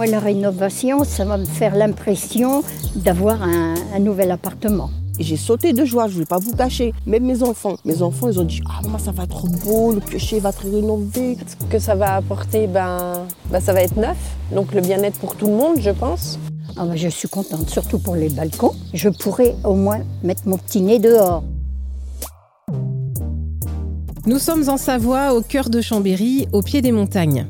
Moi, la rénovation, ça va me faire l'impression d'avoir un, nouvel appartement. j'ai sauté de joie, je ne vais pas vous cacher. Même mes enfants, mes enfants, ils ont dit Ah, maman, ça va être beau, le piocher va être rénové. Ce que ça va apporter, ben, ben ça va être neuf. Donc le bien-être pour tout le monde, je pense. Ah ben, je suis contente, surtout pour les balcons. Je pourrais au moins mettre mon petit nez dehors. Nous sommes en Savoie, au cœur de Chambéry, au pied des montagnes.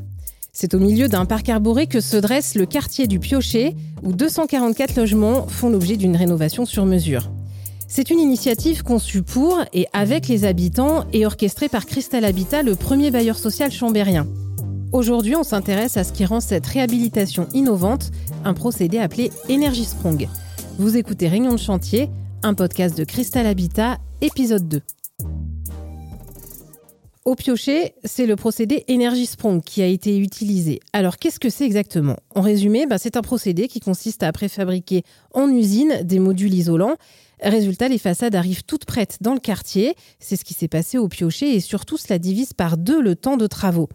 C'est au milieu d'un parc arboré que se dresse le quartier du Piochet, où 244 logements font l'objet d'une rénovation sur mesure. C'est une initiative conçue pour et avec les habitants et orchestrée par Cristal Habitat, le premier bailleur social chambérien. Aujourd'hui, on s'intéresse à ce qui rend cette réhabilitation innovante, un procédé appelé Energy Sprong. Vous écoutez Réunion de chantier, un podcast de Cristal Habitat, épisode 2. Au piocher, c'est le procédé Energy Sprong qui a été utilisé. Alors qu'est-ce que c'est exactement? En résumé, bah, c'est un procédé qui consiste à préfabriquer en usine des modules isolants. Résultat, les façades arrivent toutes prêtes dans le quartier. C'est ce qui s'est passé au piocher et surtout cela divise par deux le temps de travaux.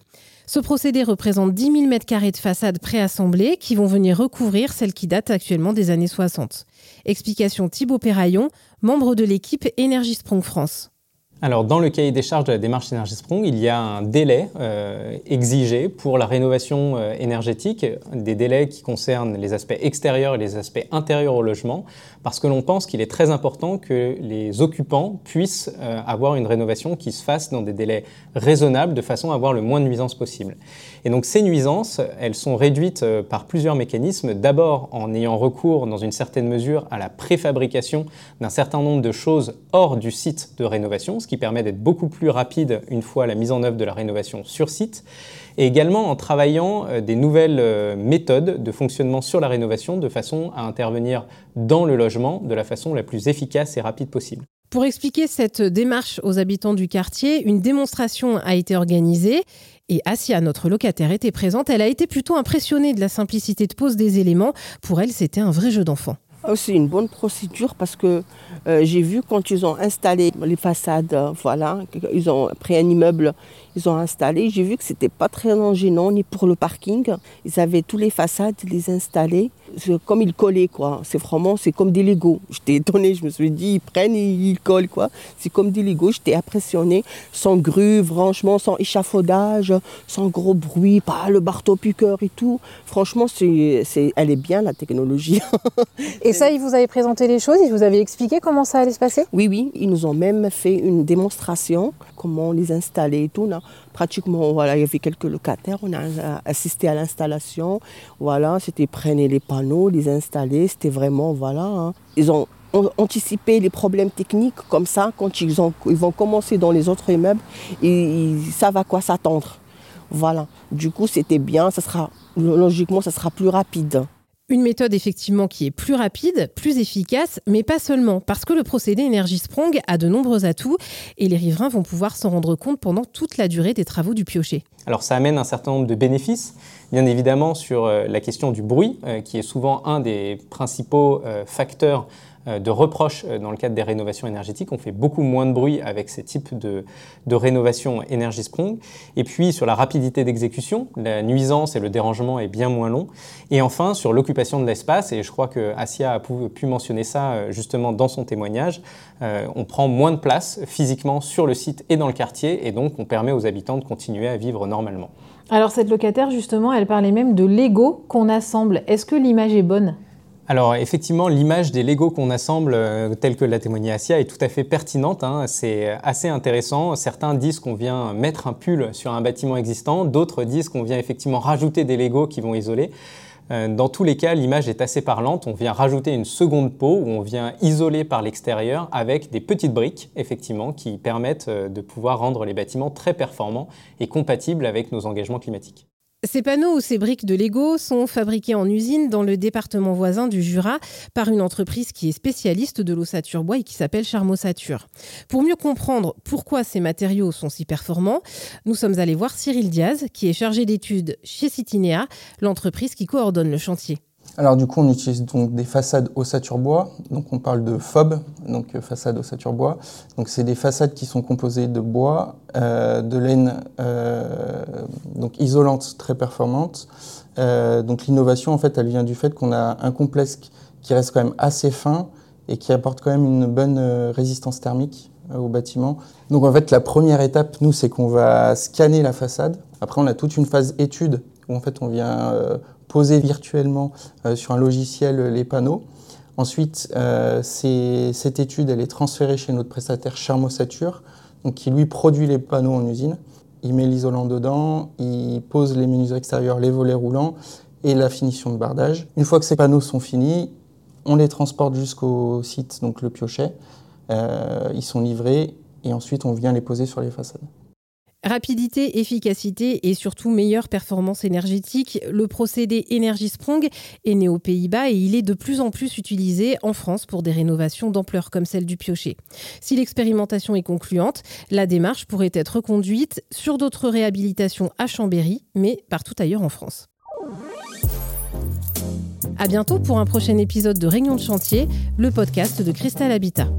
Ce procédé représente 10 000 m2 de façades préassemblées qui vont venir recouvrir celles qui datent actuellement des années 60. Explication Thibaut Perraillon, membre de l'équipe Energy Sprong France. Alors, dans le cahier des charges de la démarche Energy Sprong, il y a un délai euh, exigé pour la rénovation euh, énergétique, des délais qui concernent les aspects extérieurs et les aspects intérieurs au logement, parce que l'on pense qu'il est très important que les occupants puissent euh, avoir une rénovation qui se fasse dans des délais raisonnables, de façon à avoir le moins de nuisances possible. Et donc, ces nuisances, elles sont réduites par plusieurs mécanismes. D'abord, en ayant recours, dans une certaine mesure, à la préfabrication d'un certain nombre de choses hors du site de rénovation ce qui permet d'être beaucoup plus rapide une fois la mise en œuvre de la rénovation sur site, et également en travaillant euh, des nouvelles euh, méthodes de fonctionnement sur la rénovation de façon à intervenir dans le logement de la façon la plus efficace et rapide possible. Pour expliquer cette démarche aux habitants du quartier, une démonstration a été organisée et Asia, notre locataire, était présente. Elle a été plutôt impressionnée de la simplicité de pose des éléments. Pour elle, c'était un vrai jeu d'enfant. Oh, c'est une bonne procédure parce que euh, j'ai vu quand ils ont installé les façades, euh, voilà, ils ont pris un immeuble, ils ont installé, j'ai vu que c'était pas très gênant ni pour le parking. Ils avaient tous les façades, les installés comme ils collaient quoi. C'est vraiment, c'est comme des Legos. J'étais étonnée, je me suis dit, ils prennent et ils collent quoi. C'est comme des Legos. J'étais impressionnée, sans grue, franchement, sans échafaudage, sans gros bruit, pas le marteau piqueur et tout. Franchement, c'est, c'est, elle est bien la technologie. et ça, ils vous avaient présenté les choses, ils vous avaient expliqué comment ça allait se passer? Oui, oui, ils nous ont même fait une démonstration, comment les installer et tout. Là pratiquement, voilà, il y avait quelques locataires, on a assisté à l'installation. Voilà, c'était prendre les panneaux, les installer, c'était vraiment, voilà. Hein. Ils ont anticipé les problèmes techniques comme ça, quand ils, ont, ils vont commencer dans les autres immeubles, et ils savent à quoi s'attendre. Voilà. Du coup, c'était bien, ça sera, logiquement, ça sera plus rapide. Une méthode effectivement qui est plus rapide, plus efficace, mais pas seulement, parce que le procédé Energy Sprong a de nombreux atouts et les riverains vont pouvoir s'en rendre compte pendant toute la durée des travaux du piocher. Alors ça amène un certain nombre de bénéfices, bien évidemment sur euh, la question du bruit, euh, qui est souvent un des principaux euh, facteurs de reproches euh, dans le cadre des rénovations énergétiques. On fait beaucoup moins de bruit avec ces types de, de rénovation Energy Sprong. Et puis sur la rapidité d'exécution, la nuisance et le dérangement est bien moins long. Et enfin sur l'occupation de l'espace, et je crois que Asia a pu, mentionner ça euh, justement dans son témoignage, on prend moins de place physiquement sur le site et dans le quartier, et donc on permet aux habitants de continuer à vivre normalement. Alors cette locataire justement, elle parlait même de Lego qu'on assemble. Est-ce que l'image est bonne? Alors effectivement, l'image des Lego qu'on assemble, euh, telle que l'a témoigné Asia, est tout à fait pertinente. Hein. C'est assez intéressant. Certains disent qu'on vient mettre un pull sur un bâtiment existant, d'autres disent qu'on vient effectivement rajouter des Lego qui vont isoler. Euh, dans tous les cas, l'image est assez parlante. On vient rajouter une seconde peau où on vient isoler par l'extérieur avec des petites briques, effectivement, qui permettent euh, de pouvoir rendre les bâtiments très performants et compatibles avec nos engagements climatiques. Ces panneaux ou ces briques de Lego sont fabriqués en usine dans le département voisin du Jura par une entreprise qui est spécialiste de l'ossature bois et qui s'appelle Charmossature. Pour mieux comprendre pourquoi ces matériaux sont si performants, nous sommes allés voir Cyril Diaz, qui est chargé d'études chez Citinea, l'entreprise qui coordonne le chantier. Alors du coup, on utilise donc des façades ossature bois. Donc on parle de FOB, donc euh, façade ossature bois. Donc c'est des façades qui sont composées de bois, euh, de laine euh, donc isolante très performante. donc l'innovation en fait, elle vient du fait qu'on a un complexe qui reste quand même assez fin et qui apporte quand même une bonne résistance thermique au bâtiment. Donc en fait, la première étape, nous, c'est qu'on va scanner la façade. Après, on a toute une phase étude où en fait on vient poser virtuellement euh, sur un logiciel les panneaux. Ensuite, euh, cette étude elle est transférée chez notre prestataire Charmossature, donc qui lui produit les panneaux en usine. Il met l'isolant dedans, il pose les menus extérieurs, les volets roulants et la finition de bardage. Une fois que ces panneaux sont finis, on les transporte jusqu'au site, donc le piochet. Euh, ils sont livrés et ensuite on vient les poser sur les façades. Rapidité, efficacité et surtout meilleure performance énergétique, le procédé Energy Sprong est né aux Pays-Bas et il est de plus en plus utilisé en France pour des rénovations d'ampleur comme celle du piocher. Si l'expérimentation est concluante, la démarche pourrait être conduite sur d'autres réhabilitations à Chambéry, mais partout ailleurs en France. À bientôt pour un prochain épisode de Réunion de chantier, le podcast de Cristal Habitat.